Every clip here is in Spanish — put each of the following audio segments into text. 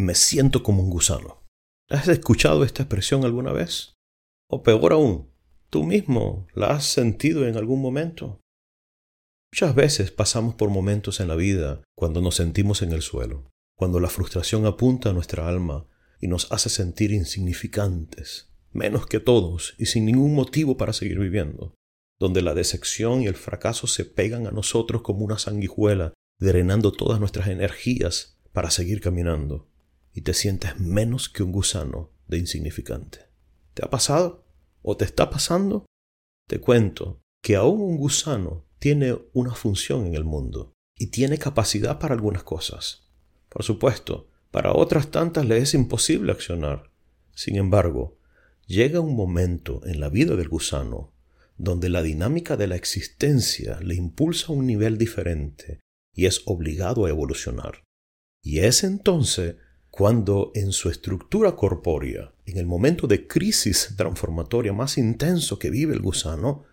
Me siento como un gusano. ¿Has escuchado esta expresión alguna vez? O peor aún, tú mismo la has sentido en algún momento. Muchas veces pasamos por momentos en la vida cuando nos sentimos en el suelo, cuando la frustración apunta a nuestra alma y nos hace sentir insignificantes, menos que todos y sin ningún motivo para seguir viviendo, donde la decepción y el fracaso se pegan a nosotros como una sanguijuela, drenando todas nuestras energías para seguir caminando, y te sientes menos que un gusano de insignificante. ¿Te ha pasado? ¿O te está pasando? Te cuento que aún un gusano tiene una función en el mundo y tiene capacidad para algunas cosas. Por supuesto, para otras tantas le es imposible accionar. Sin embargo, llega un momento en la vida del gusano donde la dinámica de la existencia le impulsa a un nivel diferente y es obligado a evolucionar. Y es entonces cuando en su estructura corpórea, en el momento de crisis transformatoria más intenso que vive el gusano,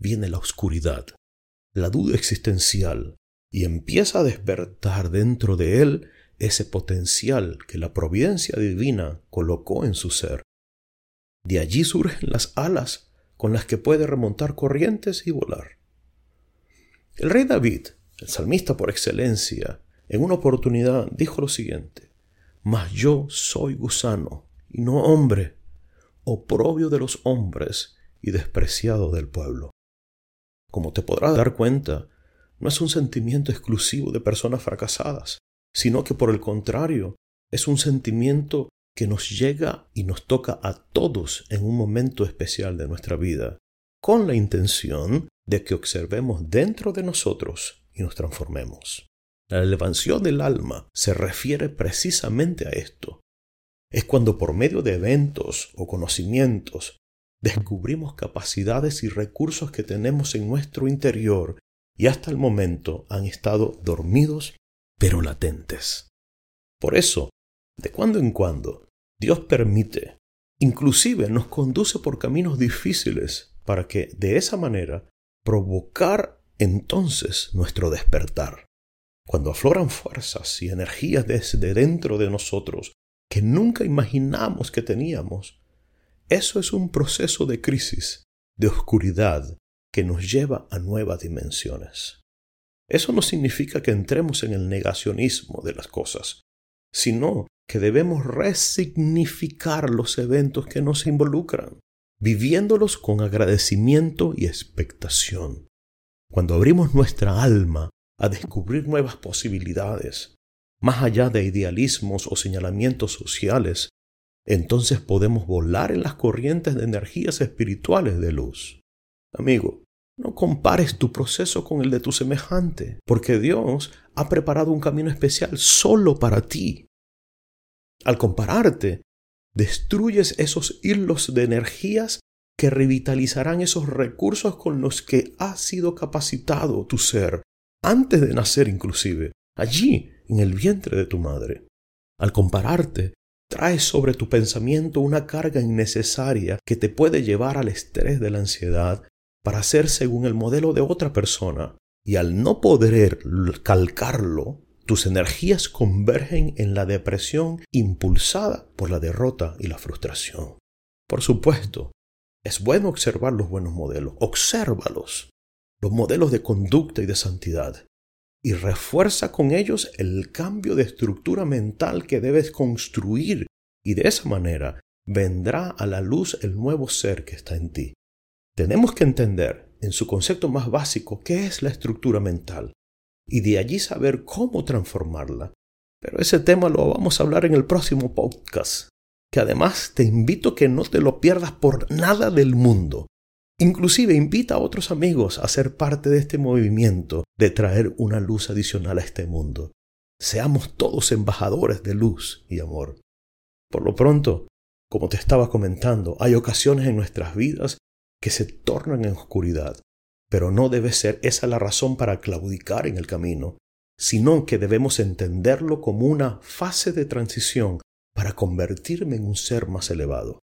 viene la oscuridad, la duda existencial, y empieza a despertar dentro de él ese potencial que la providencia divina colocó en su ser de allí surgen las alas con las que puede remontar corrientes y volar. El rey David, el salmista por excelencia, en una oportunidad dijo lo siguiente, Mas yo soy gusano y no hombre, oprobio de los hombres y despreciado del pueblo. Como te podrás dar cuenta, no es un sentimiento exclusivo de personas fracasadas, sino que por el contrario, es un sentimiento que nos llega y nos toca a todos en un momento especial de nuestra vida, con la intención de que observemos dentro de nosotros y nos transformemos. La elevación del alma se refiere precisamente a esto. Es cuando por medio de eventos o conocimientos descubrimos capacidades y recursos que tenemos en nuestro interior y hasta el momento han estado dormidos pero latentes. Por eso, de cuando en cuando, Dios permite, inclusive nos conduce por caminos difíciles para que de esa manera provocar entonces nuestro despertar. Cuando afloran fuerzas y energías desde dentro de nosotros que nunca imaginamos que teníamos, eso es un proceso de crisis, de oscuridad, que nos lleva a nuevas dimensiones. Eso no significa que entremos en el negacionismo de las cosas, sino que debemos resignificar los eventos que nos involucran, viviéndolos con agradecimiento y expectación. Cuando abrimos nuestra alma a descubrir nuevas posibilidades, más allá de idealismos o señalamientos sociales, entonces podemos volar en las corrientes de energías espirituales de luz. Amigo, no compares tu proceso con el de tu semejante, porque Dios ha preparado un camino especial solo para ti. Al compararte, destruyes esos hilos de energías que revitalizarán esos recursos con los que ha sido capacitado tu ser, antes de nacer inclusive, allí en el vientre de tu madre. Al compararte, traes sobre tu pensamiento una carga innecesaria que te puede llevar al estrés de la ansiedad para ser según el modelo de otra persona, y al no poder calcarlo, tus energías convergen en la depresión impulsada por la derrota y la frustración. Por supuesto, es bueno observar los buenos modelos, obsérvalos, los modelos de conducta y de santidad, y refuerza con ellos el cambio de estructura mental que debes construir, y de esa manera vendrá a la luz el nuevo ser que está en ti. Tenemos que entender, en su concepto más básico, qué es la estructura mental y de allí saber cómo transformarla. Pero ese tema lo vamos a hablar en el próximo podcast, que además te invito a que no te lo pierdas por nada del mundo. Inclusive invita a otros amigos a ser parte de este movimiento de traer una luz adicional a este mundo. Seamos todos embajadores de luz y amor. Por lo pronto, como te estaba comentando, hay ocasiones en nuestras vidas que se tornan en oscuridad, pero no debe ser esa la razón para claudicar en el camino, sino que debemos entenderlo como una fase de transición para convertirme en un ser más elevado.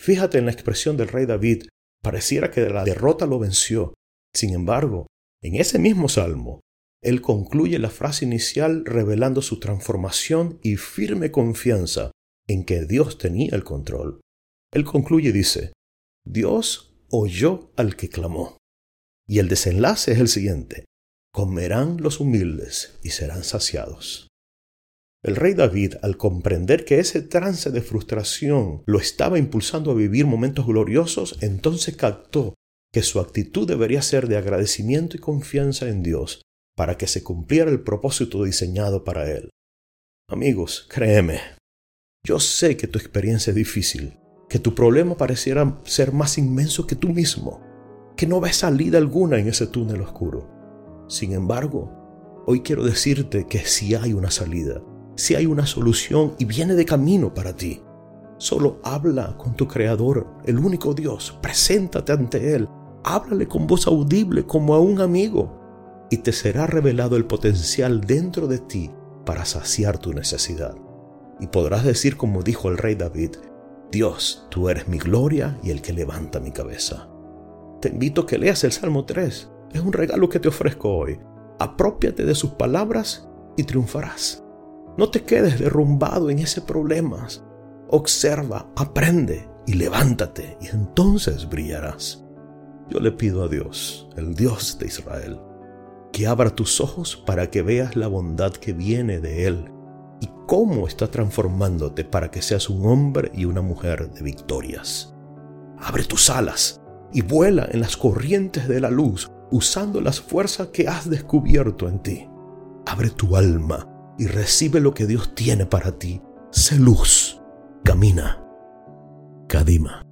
Fíjate en la expresión del rey David, pareciera que la derrota lo venció. Sin embargo, en ese mismo salmo, él concluye la frase inicial revelando su transformación y firme confianza en que Dios tenía el control. Él concluye y dice, Dios oyó al que clamó. Y el desenlace es el siguiente, comerán los humildes y serán saciados. El rey David, al comprender que ese trance de frustración lo estaba impulsando a vivir momentos gloriosos, entonces captó que su actitud debería ser de agradecimiento y confianza en Dios para que se cumpliera el propósito diseñado para él. Amigos, créeme, yo sé que tu experiencia es difícil, que tu problema pareciera ser más inmenso que tú mismo, que no ves salida alguna en ese túnel oscuro. Sin embargo, hoy quiero decirte que sí hay una salida si hay una solución y viene de camino para ti. Solo habla con tu Creador, el único Dios. Preséntate ante Él. Háblale con voz audible como a un amigo y te será revelado el potencial dentro de ti para saciar tu necesidad. Y podrás decir como dijo el rey David, Dios, tú eres mi gloria y el que levanta mi cabeza. Te invito a que leas el Salmo 3. Es un regalo que te ofrezco hoy. Apropiate de sus palabras y triunfarás. No te quedes derrumbado en ese problema. Observa, aprende y levántate y entonces brillarás. Yo le pido a Dios, el Dios de Israel, que abra tus ojos para que veas la bondad que viene de Él y cómo está transformándote para que seas un hombre y una mujer de victorias. Abre tus alas y vuela en las corrientes de la luz usando las fuerzas que has descubierto en ti. Abre tu alma y recibe lo que Dios tiene para ti. Sé luz. Camina. Kadima.